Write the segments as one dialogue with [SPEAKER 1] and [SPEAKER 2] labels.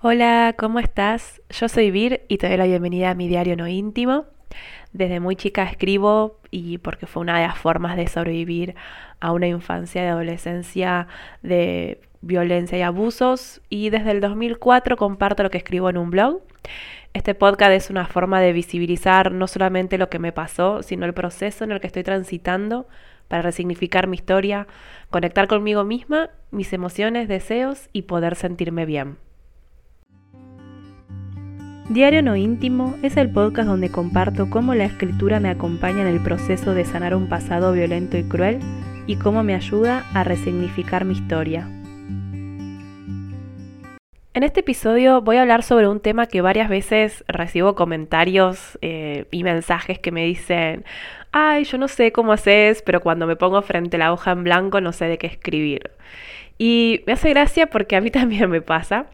[SPEAKER 1] Hola, ¿cómo estás? Yo soy Vir y te doy la bienvenida a mi diario no íntimo. Desde muy chica escribo y porque fue una de las formas de sobrevivir a una infancia y adolescencia de violencia y abusos y desde el 2004 comparto lo que escribo en un blog. Este podcast es una forma de visibilizar no solamente lo que me pasó, sino el proceso en el que estoy transitando para resignificar mi historia, conectar conmigo misma, mis emociones, deseos y poder sentirme bien. Diario No Íntimo es el podcast donde comparto cómo la escritura me acompaña en el proceso de sanar un pasado violento y cruel y cómo me ayuda a resignificar mi historia. En este episodio voy a hablar sobre un tema que varias veces recibo comentarios eh, y mensajes que me dicen, ay, yo no sé cómo haces, pero cuando me pongo frente a la hoja en blanco no sé de qué escribir. Y me hace gracia porque a mí también me pasa.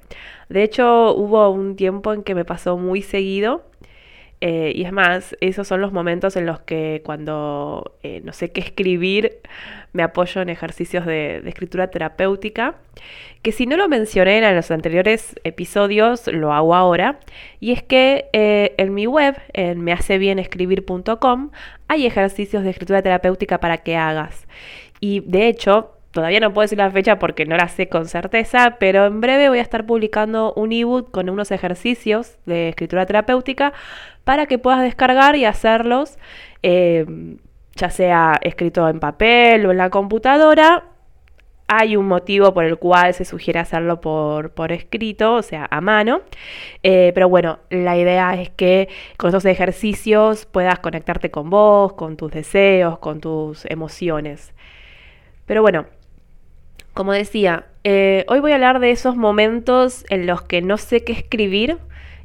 [SPEAKER 1] De hecho, hubo un tiempo en que me pasó muy seguido. Eh, y es más, esos son los momentos en los que cuando eh, no sé qué escribir, me apoyo en ejercicios de, escritura terapéutica, que si no lo mencioné en los anteriores episodios, lo hago ahora. Y es que eh, en mi web, en mehacebienescribir.com, hay ejercicios de escritura terapéutica para que hagas. Y de hecho, Todavía no puedo decir la fecha porque no la sé con certeza, pero en breve voy a estar publicando un ebook con unos ejercicios de escritura terapéutica para que puedas descargar y hacerlos, eh, ya sea escrito en papel o en la computadora. Hay un motivo por el cual se sugiere hacerlo por, por escrito, o sea, a mano. Eh, pero bueno, la idea es que con estos ejercicios puedas conectarte con vos, con tus deseos, con tus emociones. Pero bueno, como decía, eh, hoy voy a hablar de esos momentos en los que no sé qué escribir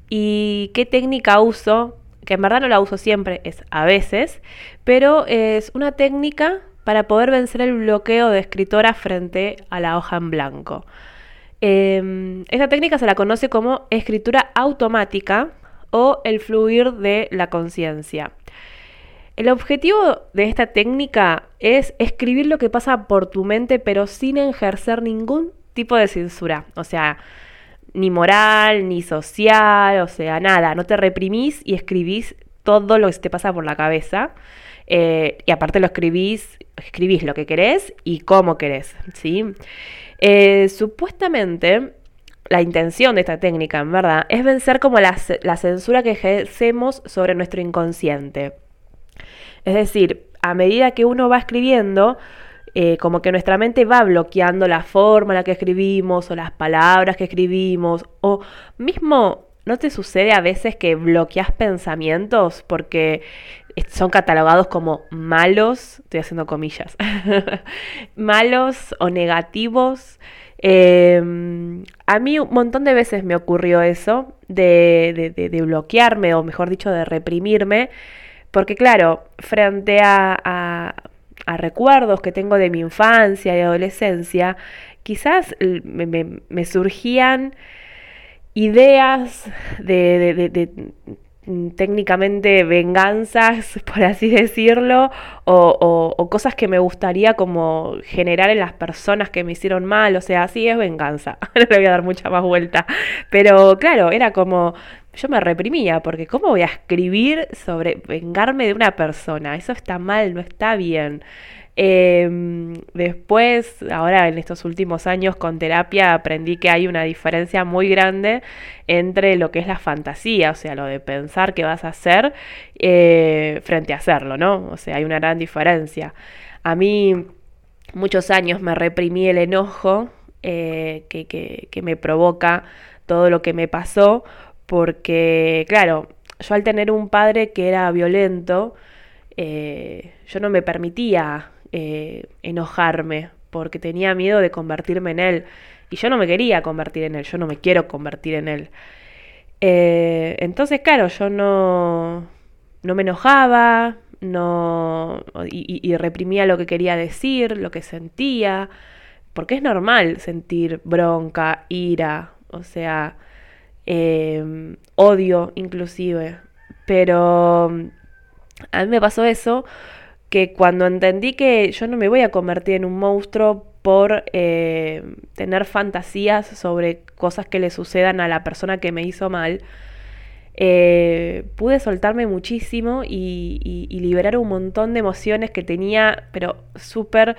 [SPEAKER 1] y qué técnica uso, que en verdad no la uso siempre, es a veces, pero es una técnica para poder vencer el bloqueo de escritora frente a la hoja en blanco. Em, esta técnica se la conoce como escritura automática o el fluir de la conciencia. El objetivo de esta técnica es escribir lo que pasa por tu mente, pero sin ejercer ningún tipo de censura. O sea, ni moral, ni social, o sea, nada. No te reprimís y escribís todo lo que te pasa por la cabeza. Eh, y aparte lo escribís, escribís lo que querés y cómo querés, ¿sí? Eh, supuestamente, la intención de esta técnica, en verdad, es vencer como la, la censura que ejercemos sobre nuestro inconsciente. Es decir, a medida que uno va escribiendo, eh, como que nuestra mente va bloqueando la forma en la que escribimos o las palabras que escribimos o mismo ¿No te sucede a veces que bloqueas pensamientos porque son catalogados como malos? Estoy haciendo comillas. malos o negativos. Em, a mí un montón de veces me ocurrió eso, de, de bloquearme o mejor dicho, de reprimirme porque claro, frente a, recuerdos que tengo de mi infancia y adolescencia, quizás me, surgían ideas de, técnicamente venganzas, por así decirlo, o, o, cosas que me gustaría como generar en las personas que me hicieron mal, o sea, sí es venganza, no le voy a dar mucha más vuelta, pero claro, era como yo me reprimía, porque ¿cómo voy a escribir sobre vengarme de una persona? Eso está mal, no está bien. Em, después, ahora en estos últimos años con terapia aprendí que hay una diferencia muy grande entre lo que es la fantasía, o sea, lo de pensar que vas a hacer eh, frente a hacerlo, ¿no? O sea, hay una gran diferencia. A mí muchos años me reprimí el enojo eh, que, que me provoca todo lo que me pasó porque, claro, yo al tener un padre que era violento, eh, yo no me permitía eh, enojarme porque tenía miedo de convertirme en él. Y yo no me quería convertir en él, yo no me quiero convertir en él. Eh, entonces, claro, yo no, no me enojaba, no, y, y, reprimía lo que quería decir, lo que sentía, porque es normal sentir bronca, ira, o sea, Em, odio inclusive. Pero mm, a mí me pasó eso, que cuando entendí que yo no me voy a convertir en un monstruo por eh, tener fantasías sobre cosas que le sucedan a la persona que me hizo mal, eh, pude soltarme muchísimo y, liberar un montón de emociones que tenía, pero súper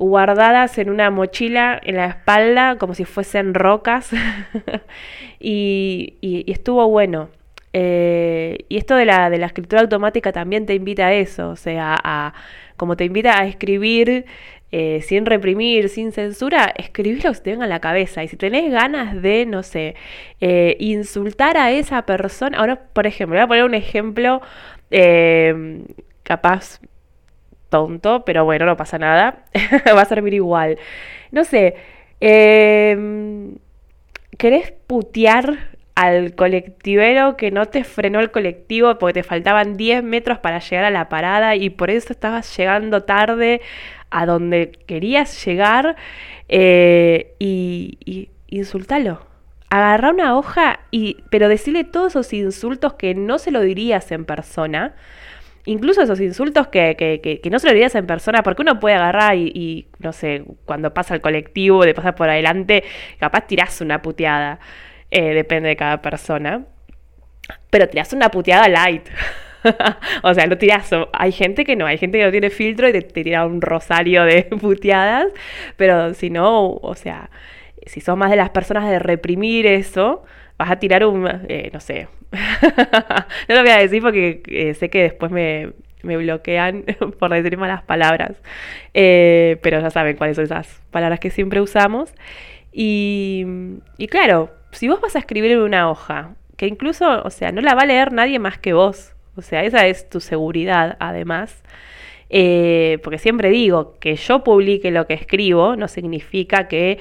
[SPEAKER 1] guardadas en una mochila en la espalda, como si fuesen rocas. y, estuvo bueno. Eh, y esto de la, de la escritura automática también te invita a eso, o sea, a, como te invita a escribir eh, sin reprimir, sin censura, escribir lo que te venga a la cabeza. Y si tenés ganas de, no sé, eh, insultar a esa persona, ahora, por ejemplo, voy a poner un ejemplo capaz tonto, pero bueno, no pasa nada, va a servir igual. No sé, ¿querés putear al colectivero que no te frenó el colectivo porque te faltaban 10 metros para llegar a la parada y por eso estabas llegando tarde a donde querías llegar eh, y, y insultalo. Agarra una hoja y, pero decirle todos esos insultos que no se lo dirías en persona. Incluso esos insultos que, que, no se lo dirías en persona, porque uno puede agarrar y, no sé, cuando pasa el colectivo, de pasar por adelante, capaz tirás una puteada. Eh, depende de cada persona. Pero tirás una puteada light. o sea, lo tiras. Hay gente que no, hay gente que no tiene filtro y te, tira un rosario de puteadas, pero si no, o sea, si sos más de las personas de reprimir eso, vas a tirar un, eh, no sé, no lo voy a decir porque eh, sé que después me, bloquean por decir malas palabras, eh, pero ya saben cuáles son esas palabras que siempre usamos. Y, claro, si vos vas a escribir en una hoja, que incluso, o sea, no la va a leer nadie más que vos, o sea, esa es tu seguridad, además. Eh, porque siempre digo que yo publique lo que escribo no significa que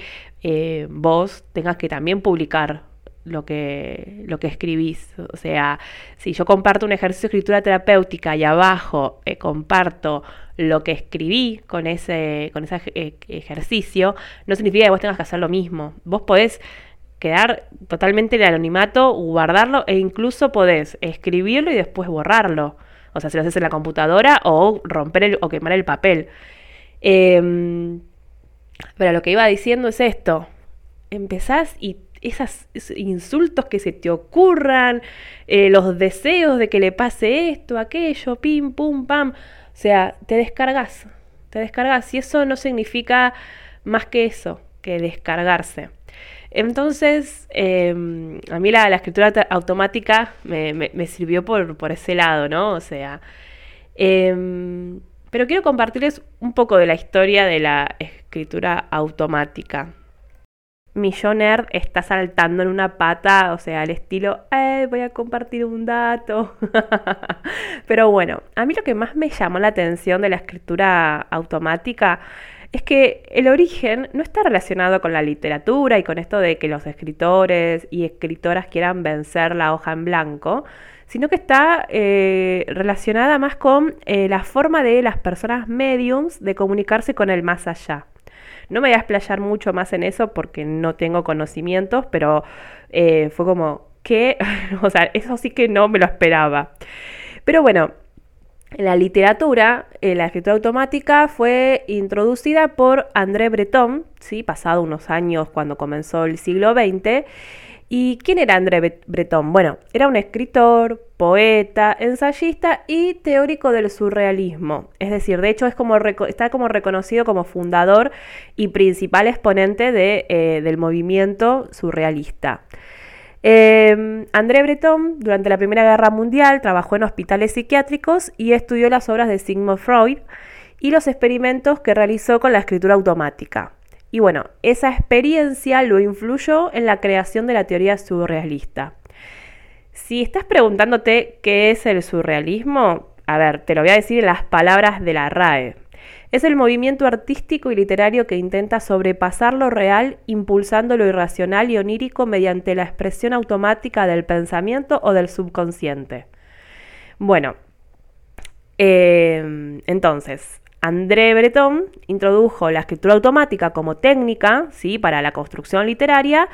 [SPEAKER 1] vos tengas que también publicar lo que, lo que escribís. O sea, si yo comparto un ejercicio de escritura terapéutica y abajo eh, comparto lo que escribí con ese, con ese ejercicio, no significa que vos tengas que hacer lo mismo. Vos podés quedar totalmente en el anonimato, guardarlo e incluso podés escribirlo y después borrarlo. O sea, si lo haces en la computadora o romper el, o quemar el papel. Em, pero lo que iba diciendo es esto. Empezás y esos insultos que se te ocurran, eh, los deseos de que le pase esto, aquello, pim, pum, pam. O sea, te descargas, te descargas. Y eso no significa más que eso, que descargarse. Entonces, em, a mí la, escritura automática me, sirvió por, ese lado, ¿no? O sea, em, pero quiero compartirles un poco de la historia de la escritura automática. Milloner está saltando en una pata, o sea, al estilo, eh, voy a compartir un dato. Pero bueno, a mí lo que más me llamó la atención de la escritura automática es que el origen no está relacionado con la literatura y con esto de que los escritores y escritoras quieran vencer la hoja en blanco, sino que está eh, relacionada más con eh, la forma de las personas mediums de comunicarse con el más allá. No me voy a explayar mucho más en eso porque no tengo conocimientos, pero eh, fue como que, o sea, eso sí que no me lo esperaba. Pero bueno, en la literatura, eh, la escritura automática fue introducida por André Breton, ¿sí? pasado unos años cuando comenzó el siglo XX. ¿Y quién era André Breton? Bueno, era un escritor, poeta, ensayista y teórico del surrealismo. Es decir, de hecho es como está como reconocido como fundador y principal exponente de, eh, del movimiento surrealista. Em, André Breton, durante la Primera Guerra Mundial, trabajó en hospitales psiquiátricos y estudió las obras de Sigmund Freud y los experimentos que realizó con la escritura automática. Y bueno, esa experiencia lo influyó en la creación de la teoría surrealista. Si estás preguntándote qué es el surrealismo, a ver, te lo voy a decir en las palabras de la RAE. Es el movimiento artístico y literario que intenta sobrepasar lo real, impulsando lo irracional y onírico mediante la expresión automática del pensamiento o del subconsciente. Bueno, eh, entonces, André Breton introdujo la escritura automática como técnica ¿sí? para la construcción literaria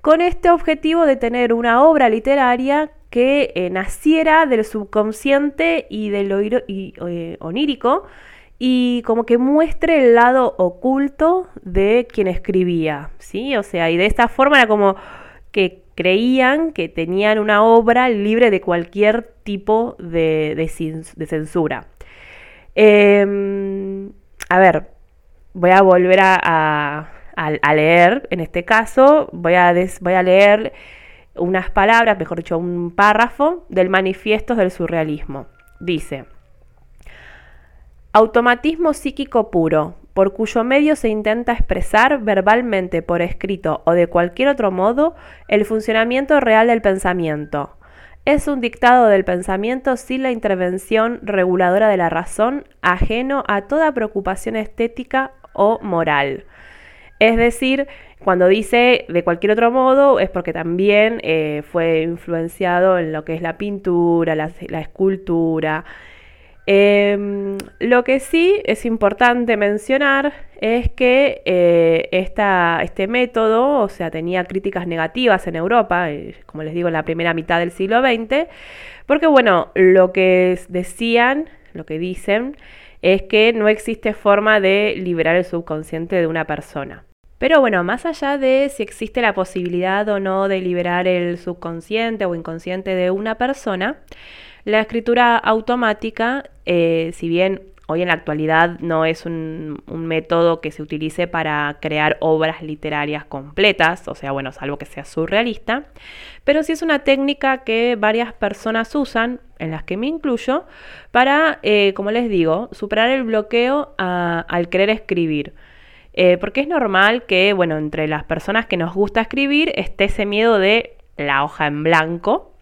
[SPEAKER 1] con este objetivo de tener una obra literaria que eh, naciera del subconsciente y de lo eh, onírico y como que muestre el lado oculto de quien escribía, ¿sí? O sea, y de esta forma era como que creían que tenían una obra libre de cualquier tipo de, censura. Em, a ver, voy a volver a, leer, en este caso, voy a, voy a leer unas palabras, mejor dicho, un párrafo del manifiesto del surrealismo. Dice, automatismo psíquico puro, por cuyo medio se intenta expresar verbalmente, por escrito o de cualquier otro modo el funcionamiento real del pensamiento. Es un dictado del pensamiento sin la intervención reguladora de la razón, ajeno a toda preocupación estética o moral. Es decir, cuando dice de cualquier otro modo es porque también eh, fue influenciado en lo que es la pintura, la, escultura. Em, lo que sí es importante mencionar es que eh, este método, o sea, tenía críticas negativas en Europa, eh, como les digo, en la primera mitad del siglo XX, porque bueno, lo que decían, lo que dicen, es que no existe forma de liberar el subconsciente de una persona. Pero bueno, más allá de si existe la posibilidad o no de liberar el subconsciente o inconsciente de una persona, la escritura automática, eh, si bien hoy en la actualidad no es un, método que se utilice para crear obras literarias completas, o sea, bueno, salvo que sea surrealista, pero sí es una técnica que varias personas usan, en las que me incluyo, para, eh, como les digo, superar el bloqueo al querer escribir. Eh, porque es normal que, bueno, entre las personas que nos gusta escribir esté ese miedo de la hoja en blanco,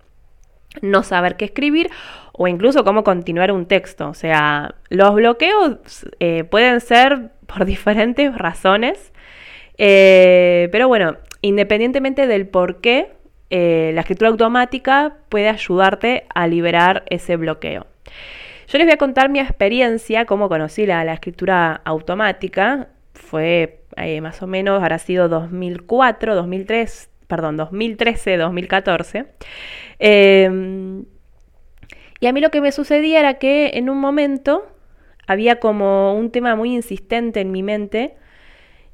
[SPEAKER 1] no saber qué escribir o incluso cómo continuar un texto. O sea, los bloqueos eh, pueden ser por diferentes razones, eh, pero bueno, independientemente del por qué, la escritura automática puede ayudarte a liberar ese bloqueo. Yo les voy a contar mi experiencia, cómo conocí la escritura automática fue eh, más o menos, habrá sido 2004, 2003, perdón, 2013, 2014. Em, y a mí lo que me sucedía era que en un momento había como un tema muy insistente en mi mente.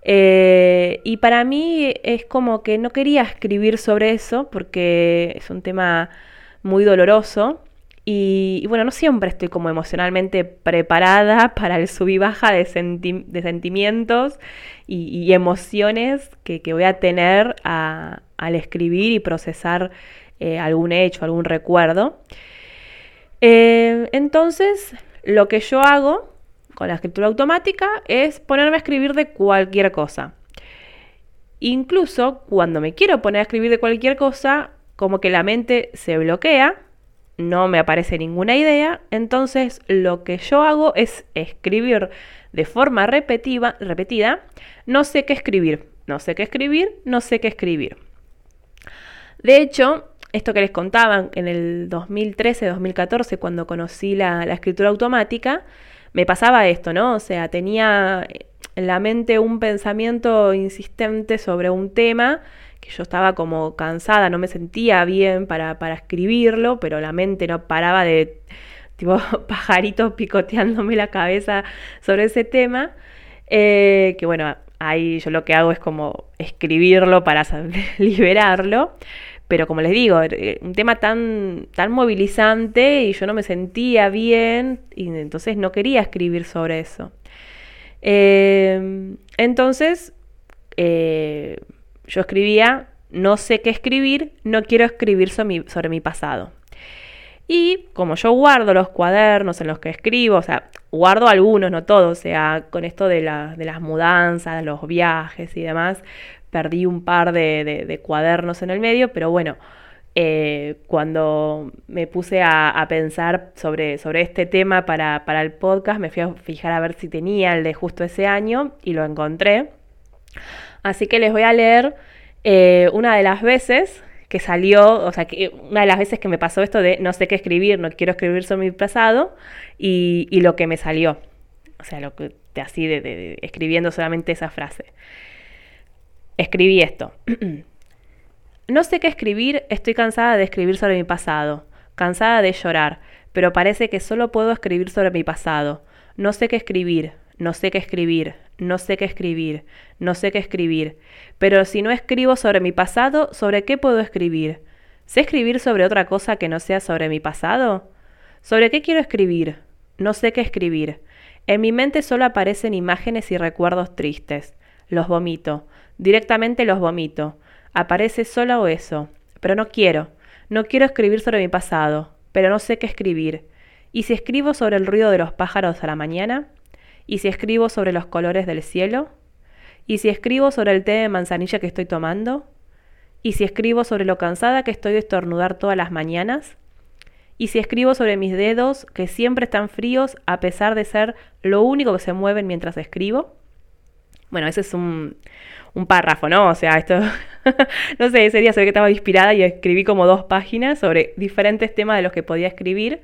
[SPEAKER 1] Eh, y para mí es como que no quería escribir sobre eso porque es un tema muy doloroso. Y, bueno, no siempre estoy como emocionalmente preparada para el sub y baja de, sentimientos y, emociones que, voy a tener al escribir y procesar eh, algún hecho, algún recuerdo. Eh, entonces, lo que yo hago con la escritura automática es ponerme a escribir de cualquier cosa. Incluso cuando me quiero poner a escribir de cualquier cosa, como que la mente se bloquea no me aparece ninguna idea, entonces lo que yo hago es escribir de forma repetida, repetida, no sé qué escribir, no sé qué escribir, no sé qué escribir. De hecho, esto que les contaba en el 2013-2014, cuando conocí la, la escritura automática, me pasaba esto, ¿no? O sea, tenía en la mente un pensamiento insistente sobre un tema que yo estaba como cansada, no me sentía bien para, escribirlo, pero la mente no paraba de tipo pajaritos picoteándome la cabeza sobre ese tema. Eh, que bueno, ahí yo lo que hago es como escribirlo para liberarlo. Pero como les digo, eh, un tema tan, tan movilizante y yo no me sentía bien y entonces no quería escribir sobre eso. Eh, entonces, yo escribía, no sé qué escribir, no quiero escribir sobre mi, pasado. Y como yo guardo los cuadernos en los que escribo, o sea, guardo algunos, no todos, o sea, con esto de, las mudanzas, los viajes y demás, perdí un par de, cuadernos en el medio, pero bueno, eh, cuando me puse a, pensar sobre, sobre, este tema para, para el podcast, me fui a fijar a ver si tenía el de justo ese año y lo encontré. Así que les voy a leer eh, una de las veces que salió, o sea, que una de las veces que me pasó esto de no sé qué escribir, no quiero escribir sobre mi pasado, y, lo que me salió. O sea, lo que así de, escribiendo solamente esa frase. Escribí esto. no sé qué escribir, estoy cansada de escribir sobre mi pasado, cansada de llorar, pero parece que solo puedo escribir sobre mi pasado. No sé qué escribir, no sé qué escribir, no sé qué escribir, no sé qué escribir. Pero si no escribo sobre mi pasado, ¿sobre qué puedo escribir? ¿Sé escribir sobre otra cosa que no sea sobre mi pasado? ¿Sobre qué quiero escribir? No sé qué escribir. En mi mente solo aparecen imágenes y recuerdos tristes. Los vomito. Directamente los vomito. Aparece solo eso. Pero no quiero. No quiero escribir sobre mi pasado. Pero no sé qué escribir. ¿Y si escribo sobre el ruido de los pájaros a la mañana? ¿Y si escribo sobre los colores del cielo? ¿Y si escribo sobre el té de manzanilla que estoy tomando? ¿Y si escribo sobre lo cansada que estoy de estornudar todas las mañanas? ¿Y si escribo sobre mis dedos que siempre están fríos a pesar de ser lo único que se mueven mientras escribo? Bueno, ese es un, párrafo, ¿no? O sea, esto, no sé, ese día se que estaba inspirada y escribí como dos páginas sobre diferentes temas de los que podía escribir.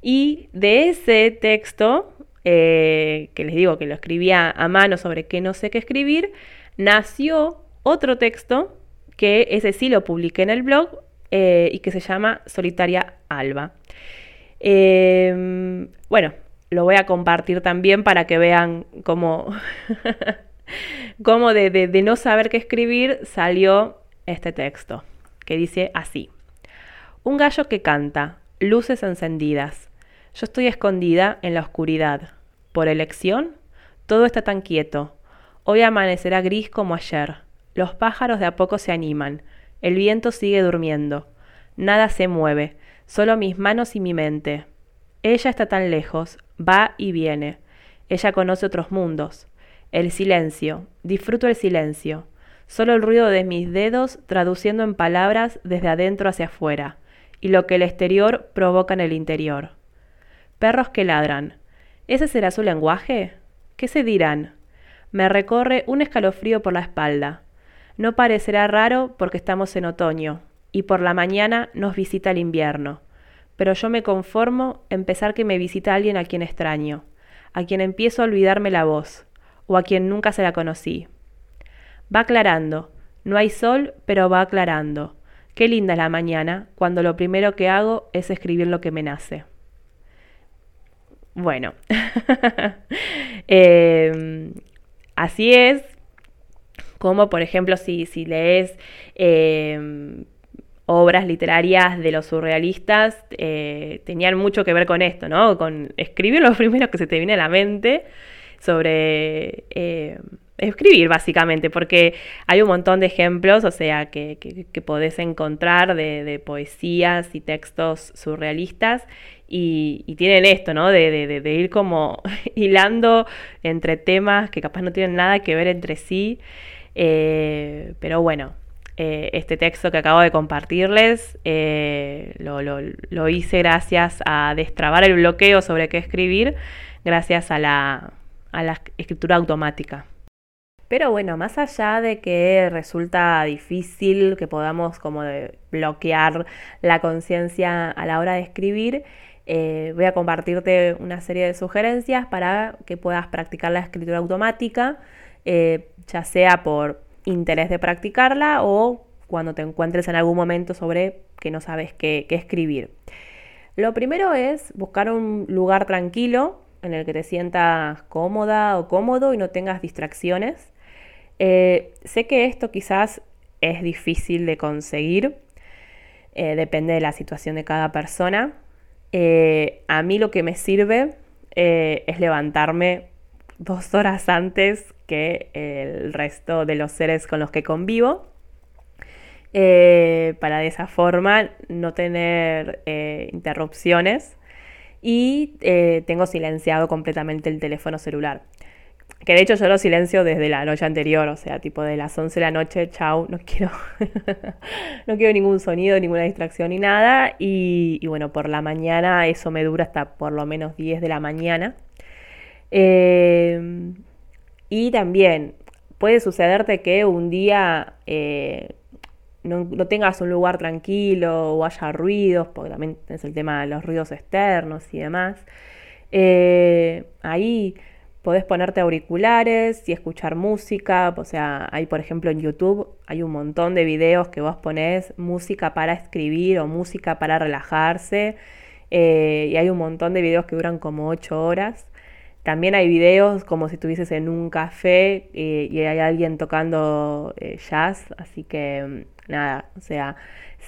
[SPEAKER 1] Y de ese texto eh, que les digo que lo escribía a mano sobre qué no sé qué escribir, nació otro texto que ese sí lo publiqué en el blog eh, y que se llama Solitaria Alba. Em, bueno, lo voy a compartir también para que vean cómo, cómo de, de no saber qué escribir salió este texto, que dice así. Un gallo que canta, luces encendidas, yo estoy escondida en la oscuridad. Por elección, todo está tan quieto. Hoy amanecerá gris como ayer. Los pájaros de a poco se animan. El viento sigue durmiendo. Nada se mueve, solo mis manos y mi mente. Ella está tan lejos, va y viene. Ella conoce otros mundos. El silencio, disfruto el silencio. Solo el ruido de mis dedos traduciendo en palabras desde adentro hacia afuera, y lo que el exterior provoca en el interior. Perros que ladran. ¿Ese será su lenguaje? ¿Qué se dirán? Me recorre un escalofrío por la espalda. No parecerá raro porque estamos en otoño, y por la mañana nos visita el invierno. Pero yo me conformo en pensar que me visita alguien a quien extraño, a quien empiezo a olvidarme la voz, o a quien nunca se la conocí. Va aclarando, no hay sol, pero va aclarando. Qué linda es la mañana, cuando lo primero que hago es escribir lo que me nace. Bueno, em, así es como por ejemplo si, si lees em, obras literarias de los surrealistas, eh, tenían mucho que ver con esto, ¿no? Con escribir lo primero que se te viene a la mente sobre... Em, escribir básicamente, porque hay un montón de ejemplos, o sea, que, que, podés encontrar de, poesías y textos surrealistas y, tienen esto, ¿no? De, ir como hilando entre temas que capaz no tienen nada que ver entre sí, eh, pero bueno. Eh, este texto que acabo de compartirles eh, lo, lo hice gracias a destrabar el bloqueo sobre qué escribir, gracias a la, a la escritura automática. Pero bueno, más allá de que resulta difícil que podamos como bloquear la conciencia a la hora de escribir, eh, voy a compartirte una serie de sugerencias para que puedas practicar la escritura automática, eh, ya sea por interés de practicarla o cuando te encuentres en algún momento sobre que no sabes qué escribir. Lo primero es buscar un lugar tranquilo en el que te sientas cómoda o cómodo y no tengas distracciones. Eh, sé que esto quizás es difícil de conseguir, depende de la situación de cada persona. Eh, a mí lo que me sirve es levantarme dos horas antes que el resto de los seres con los que convivo. para de esa forma no tener interrupciones y tengo silenciado completamente el teléfono celular. Que de hecho yo lo silencio desde la noche anterior, o sea, tipo de las 11 de la noche, chau, no quiero, no quiero ningún sonido, ninguna distracción ni nada. Y, bueno, por la mañana eso me dura hasta por lo menos 10 de la mañana. Em, y también puede sucederte que un día eh, no, tengas un lugar tranquilo o haya ruidos, porque también es el tema de los ruidos externos y demás. Eh, ahí Podés ponerte auriculares y escuchar música, o sea, hay por ejemplo en YouTube hay un montón de videos que vos ponés música para escribir o música para relajarse eh, y hay un montón de videos que duran como 8 horas. También hay videos como si estuvieses en un café eh, y hay alguien tocando eh, jazz, así que mm, nada, o sea,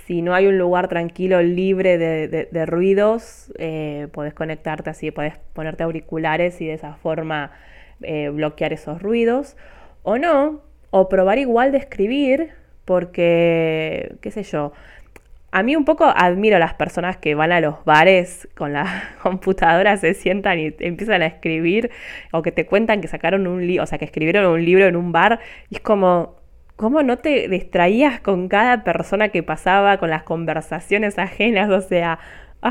[SPEAKER 1] si no hay un lugar tranquilo, libre de, ruidos, eh, podés conectarte así, podés ponerte auriculares y de esa forma bloquear esos ruidos. O no, o probar igual de escribir, porque, qué sé yo, a mí un poco admiro a las personas que van a los bares con la computadora, se sientan y empiezan a escribir, o que te cuentan que sacaron un libro, o sea, que escribieron un libro en un bar, y es como, ¿cómo no te distraías con cada persona que pasaba, con las conversaciones ajenas? O sea,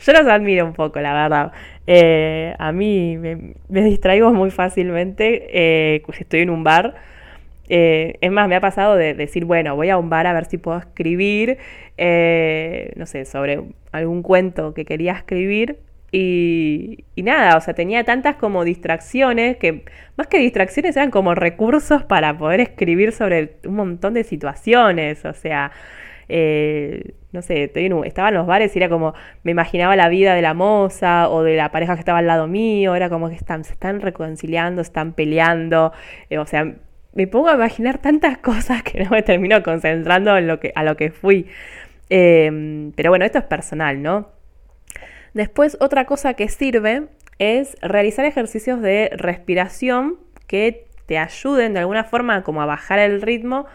[SPEAKER 1] yo los admiro un poco, la verdad. Eh, a mí me, distraigo muy fácilmente eh, si estoy en un bar eh, es más, me ha pasado de decir, bueno, voy a un bar a ver si puedo escribir, eh, no sé, sobre algún cuento que quería escribir. Y, nada, o sea, tenía tantas como distracciones, que más que distracciones eran como recursos para poder escribir sobre un montón de situaciones. O sea, eh, no sé, estaba en los bares y era como, me imaginaba la vida de la moza o de la pareja que estaba al lado mío, era como que están, se están reconciliando, están peleando, o sea, me pongo a imaginar tantas cosas que no me termino concentrando en lo que, a lo que fui. Em, pero bueno, esto es personal, ¿no? Después, otra cosa que sirve es realizar ejercicios de respiración que te ayuden de alguna forma como a bajar el ritmo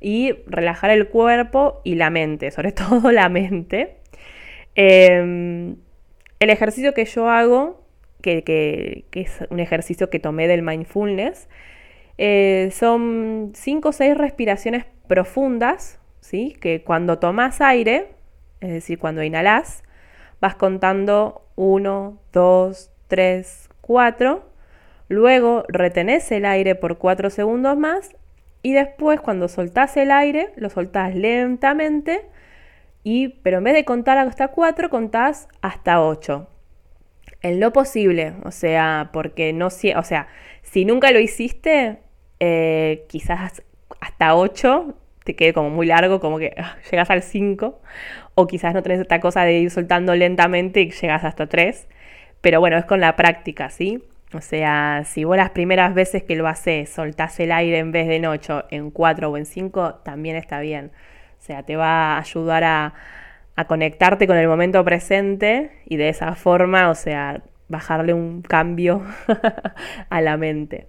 [SPEAKER 1] y relajar el cuerpo y la mente, sobre todo la mente. Em, el ejercicio que yo hago, que, que, es un ejercicio que tomé del mindfulness, eh, son 5 o 6 respiraciones profundas, que cuando tomas aire, es decir, cuando inhalas, vas contando 1, 2, 3, 4, luego retenés el aire por 4 segundos más y después cuando soltás el aire, lo soltás lentamente, y, pero en vez de contar hasta 4, contás hasta 8. En lo posible, o sea, porque no, o sea, si nunca lo hiciste, eh, quizás hasta 8 te quede como muy largo, como que ah, llegas al 5, o quizás no tenés esta cosa de ir soltando lentamente y llegas hasta 3, pero bueno, es con la práctica, ¿sí? O sea, si vos las primeras veces que lo haces soltás el aire en vez de en 8, en 4 o en 5, también está bien. O sea, te va a ayudar a, a conectarte con el momento presente y de esa forma, o sea, bajarle un cambio a la mente.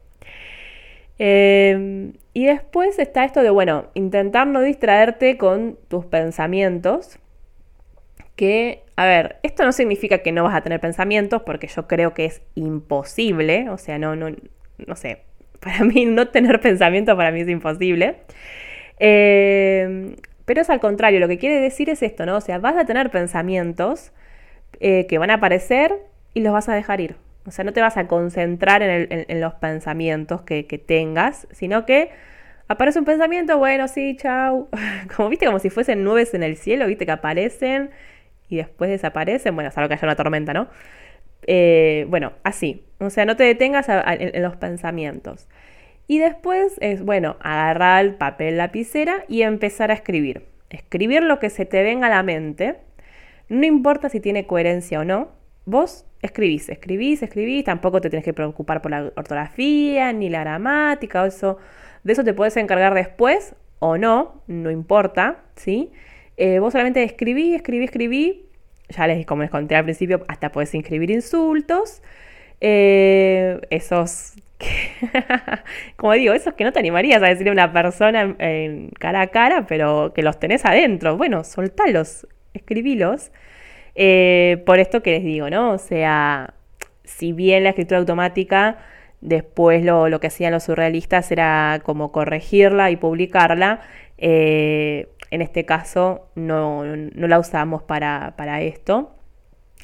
[SPEAKER 1] Em, y después está esto de, bueno, intentar no distraerte con tus pensamientos. Que, a ver, esto no significa que no vas a tener pensamientos, porque yo creo que es imposible. O sea, no, no, no sé. Para mí, no tener pensamientos para mí es imposible. Em, pero es al contrario, lo que quiere decir es esto, ¿no? O sea, vas a tener pensamientos eh, que van a aparecer y los vas a dejar ir. O sea, no te vas a concentrar en, los pensamientos que, tengas, sino que aparece un pensamiento, bueno, sí, chau. Como viste, como si fuesen nubes en el cielo, viste que aparecen y después desaparecen. Bueno, salvo que haya una tormenta, ¿no? Eh, bueno, así. O sea, no te detengas en, los pensamientos. Y después es, bueno, agarrar el papel, lapicera y empezar a escribir. Escribir lo que se te venga a la mente. No importa si tiene coherencia o no. Vos escribís, escribís, escribís, tampoco te tienes que preocupar por la ortografía ni la gramática, de eso te puedes encargar después o no, no importa, ¿sí? Eh, vos solamente escribí, escribí, escribí, ya les, como les conté al principio, hasta puedes inscribir insultos, eh, esos como digo, esos que no te animarías a decirle a una persona en, cara a cara, pero que los tenés adentro, bueno, soltalos, escribílos. Eh, por esto que les digo, ¿no? O sea, si bien la escritura automática, después lo, que hacían los surrealistas era como corregirla y publicarla, eh, en este caso no, la usamos para, esto,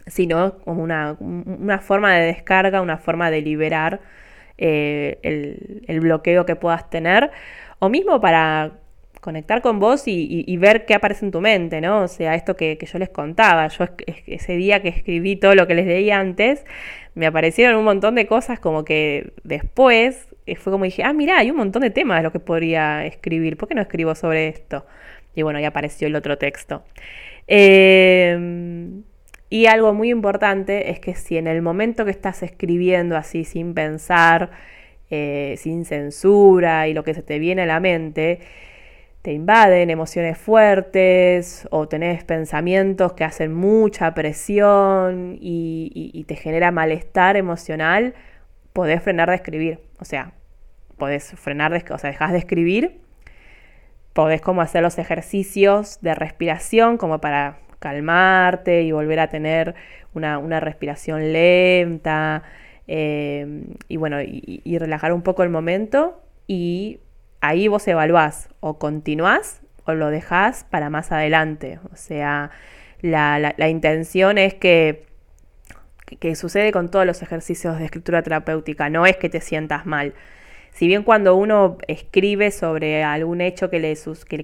[SPEAKER 1] sino como una, forma de descarga, una forma de liberar eh, el, bloqueo que puedas tener, o mismo para conectar con vos y, ver qué aparece en tu mente, ¿no? O sea, esto que, yo les contaba, yo ese día que escribí todo lo que les leí antes, me aparecieron un montón de cosas como que después eh, fue como dije, ah, mira, hay un montón de temas de lo que podría escribir, ¿por qué no escribo sobre esto? Y bueno, ahí apareció el otro texto. Em, Y algo muy importante es que si en el momento que estás escribiendo así sin pensar, eh, sin censura y lo que se te viene a la mente, te invaden emociones fuertes o tenés pensamientos que hacen mucha presión y, te genera malestar emocional, podés frenar de escribir. O sea, podés frenar, de, o sea, dejás de escribir, podés como hacer los ejercicios de respiración como para calmarte y volver a tener una, respiración lenta eh, y bueno, y relajar un poco el momento y ahí vos evaluás o continuás o lo dejás para más adelante. O sea, la, intención es que, que, sucede con todos los ejercicios de escritura terapéutica, no es que te sientas mal. Si bien cuando uno escribe sobre algún hecho que le,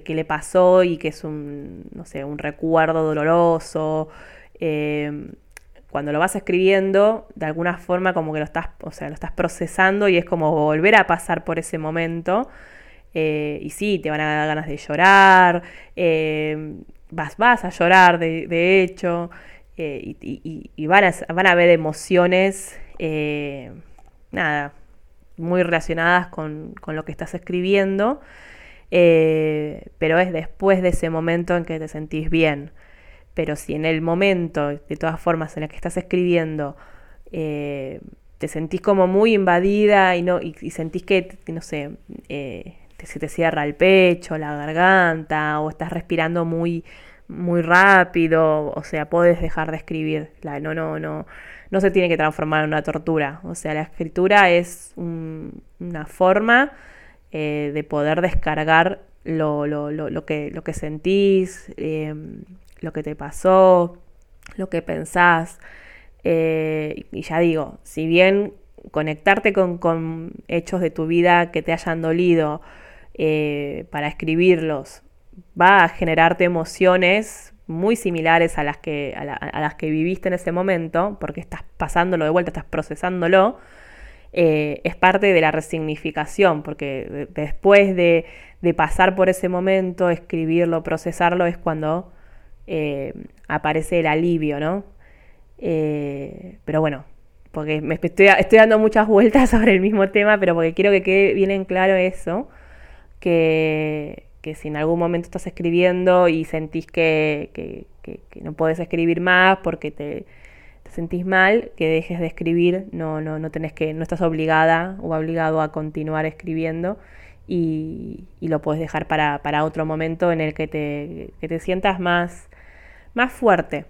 [SPEAKER 1] que, le pasó y que es un, no sé, un recuerdo doloroso, eh, cuando lo vas escribiendo, de alguna forma como que lo estás, o sea, lo estás procesando y es como volver a pasar por ese momento eh, y sí, te van a dar ganas de llorar, eh, vas, vas a llorar de, hecho, eh, y, van, a, van a haber emociones, nada, muy relacionadas con, lo que estás escribiendo, pero es después de ese momento en que te sentís bien. Pero si en el momento, de todas formas, en el que estás escribiendo, te sentís como muy invadida y no y, sentís que, no sé, se te cierra el pecho, la garganta, o estás respirando muy, muy rápido, o sea, puedes dejar de escribir. La, no, no, no, no se tiene que transformar en una tortura. O sea, la escritura es una forma eh, de poder descargar lo, lo, lo, que, lo que sentís, em, lo que te pasó, lo que pensás. Eh, y ya digo, si bien conectarte con, con hechos de tu vida que te hayan dolido, eh, para escribirlos va a generarte emociones muy similares a las, que, a, las que viviste en ese momento, porque estás pasándolo de vuelta, estás procesándolo, eh, es parte de la resignificación, porque después de, pasar por ese momento, escribirlo, procesarlo, es cuando eh, aparece el alivio, ¿no? pero bueno, porque me estoy, estoy dando muchas vueltas sobre el mismo tema, pero porque quiero que quede bien en claro eso que, si en algún momento estás escribiendo y sentís que, no puedes escribir más porque te, sentís mal, que dejes de escribir, no, no, no tenés que, no estás obligada o obligado a continuar escribiendo y, lo puedes dejar para, otro momento en el que te, te sientas más, más fuerte.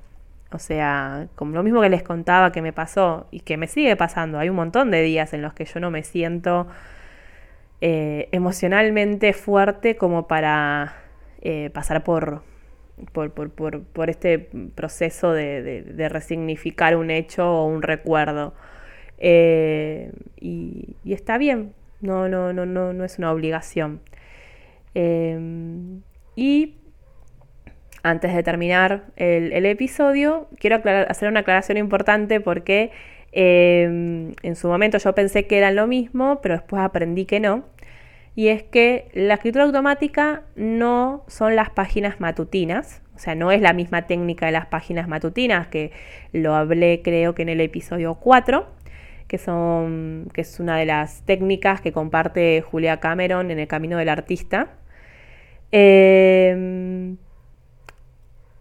[SPEAKER 1] O sea, como lo mismo que les contaba que me pasó y que me sigue pasando. Hay un montón de días en los que yo no me siento eh, emocionalmente fuerte como para eh, pasar por, por, este proceso de, resignificar un hecho o un recuerdo. Eh, y, está bien, no, no, no, no, no es una obligación. y antes de terminar el, episodio, quiero hacer una aclaración importante porque Em, en su momento yo pensé que eran lo mismo, pero después aprendí que no. Y es que la escritura automática no son las páginas matutinas, o sea, no es la misma técnica de las páginas matutinas, que lo hablé creo que en el episodio 4, que, son, que es una de las técnicas que comparte Julia Cameron en El Camino del Artista. Eh,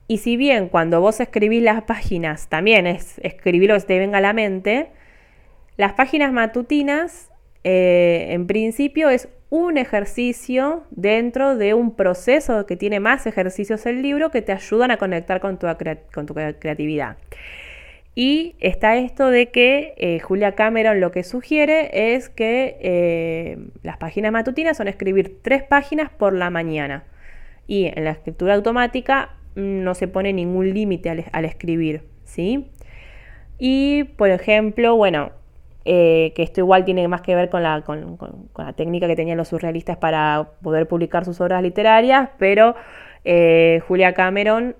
[SPEAKER 1] y si bien cuando vos escribís las páginas también es escribir lo que te venga a la mente, las páginas matutinas eh, en principio es un ejercicio dentro de un proceso que tiene más ejercicios el libro que te ayudan a conectar con tu, creatividad. Y está esto de que eh, Julia Cameron lo que sugiere es que eh, las páginas matutinas son escribir tres páginas por la mañana. Y en la escritura automática no se pone ningún límite al, escribir, ¿sí? Y, por ejemplo, bueno, eh, que esto igual tiene más que ver con la, técnica que tenían los surrealistas para poder publicar sus obras literarias, pero eh, Julia Cameron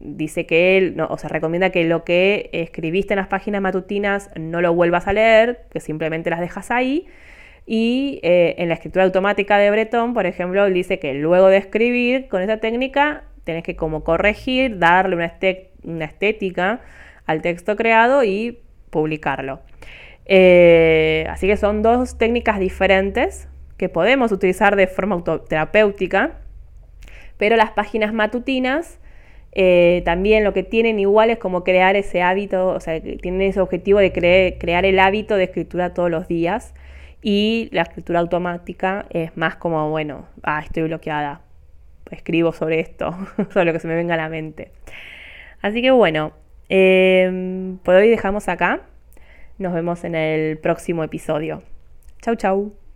[SPEAKER 1] dice que él, o sea, recomienda que lo que escribiste en las páginas matutinas no lo vuelvas a leer, que simplemente las dejas ahí. Y eh, en la escritura automática de Breton, por ejemplo, dice que luego de escribir con esta técnica tenés que como corregir, darle una, una estética al texto creado y publicarlo. Eh, así que son dos técnicas diferentes que podemos utilizar de forma terapéutica, pero las páginas matutinas eh, también lo que tienen igual es como crear ese hábito, o sea, tienen ese objetivo de crear el hábito de escritura todos los días y la escritura automática es más como, bueno, ah, estoy bloqueada, escribo sobre esto, sobre lo que se me venga a la mente. Así que bueno, em, por hoy dejamos acá. Nos vemos en el próximo episodio. Chau, chau.